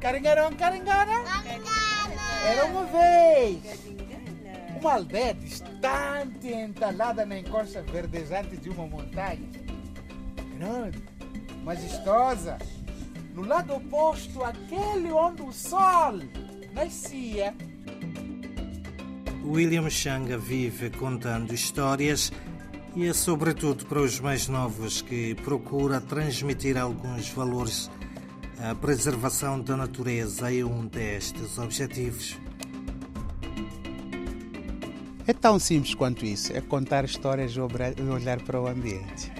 Caringarão, caringana. Era uma vez uma aldeia distante entalada na encosta verdejante de uma montanha. Grande, majestosa. No lado oposto, aquele onde o sol nascia. William Changa vive contando histórias e é sobretudo para os mais novos que procura transmitir alguns valores. A preservação da natureza é um destes objetivos. É tão simples quanto isso, é contar histórias e olhar para o ambiente.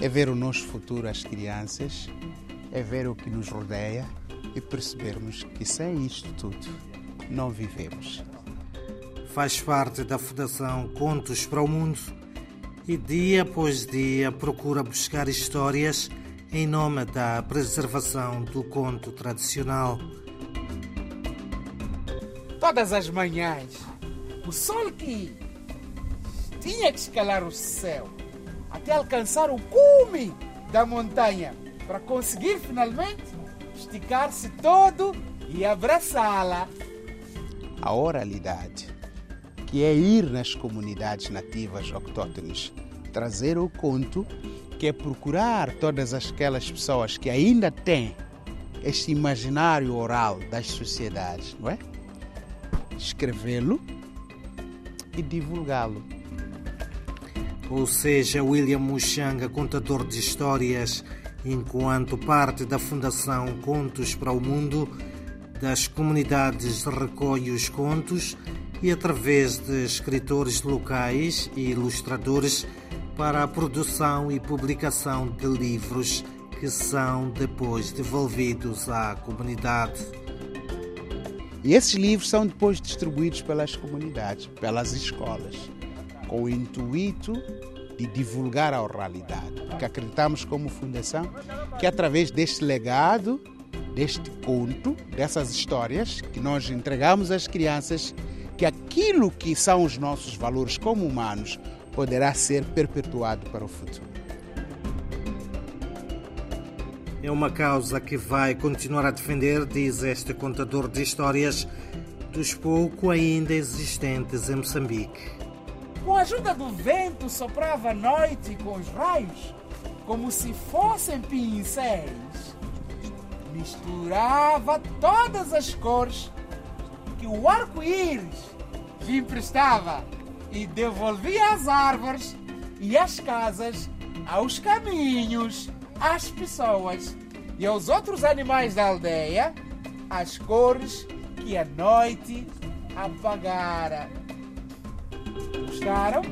É ver o nosso futuro às crianças, é ver o que nos rodeia e percebermos que sem isto tudo não vivemos. Faz parte da Fundação Contos para o Mundo e dia após dia procura buscar histórias em nome da preservação do conto tradicional. Todas as manhãs, o sol que tinha que escalar o céu até alcançar o cume da montanha para conseguir finalmente esticar-se todo e abraçá-la. A oralidade, que é ir nas comunidades nativas autóctones, trazer o conto, que é procurar todas aquelas pessoas que ainda têm este imaginário oral das sociedades, não é? Escrevê-lo e divulgá-lo. Ou seja, William Muxanga, contador de histórias, enquanto parte da Fundação Contos para o Mundo, das comunidades recolhe os contos e, através de escritores locais e ilustradores, para a produção e publicação de livros que são depois devolvidos à comunidade. E esses livros são depois distribuídos pelas comunidades, pelas escolas, com o intuito de divulgar a oralidade. Porque acreditamos como fundação que através deste legado, deste conto, dessas histórias que nós entregamos às crianças, que aquilo que são os nossos valores como humanos poderá ser perpetuado para o futuro. É uma causa que vai continuar a defender, diz este contador de histórias, dos pouco ainda existentes em Moçambique. Com a ajuda do vento, soprava a noite com os raios, como se fossem pincéis. Misturava todas as cores que o arco-íris lhe emprestava e devolvia às árvores e às casas, aos caminhos, às pessoas e aos outros animais da aldeia as cores que a noite apagara. Gostaram?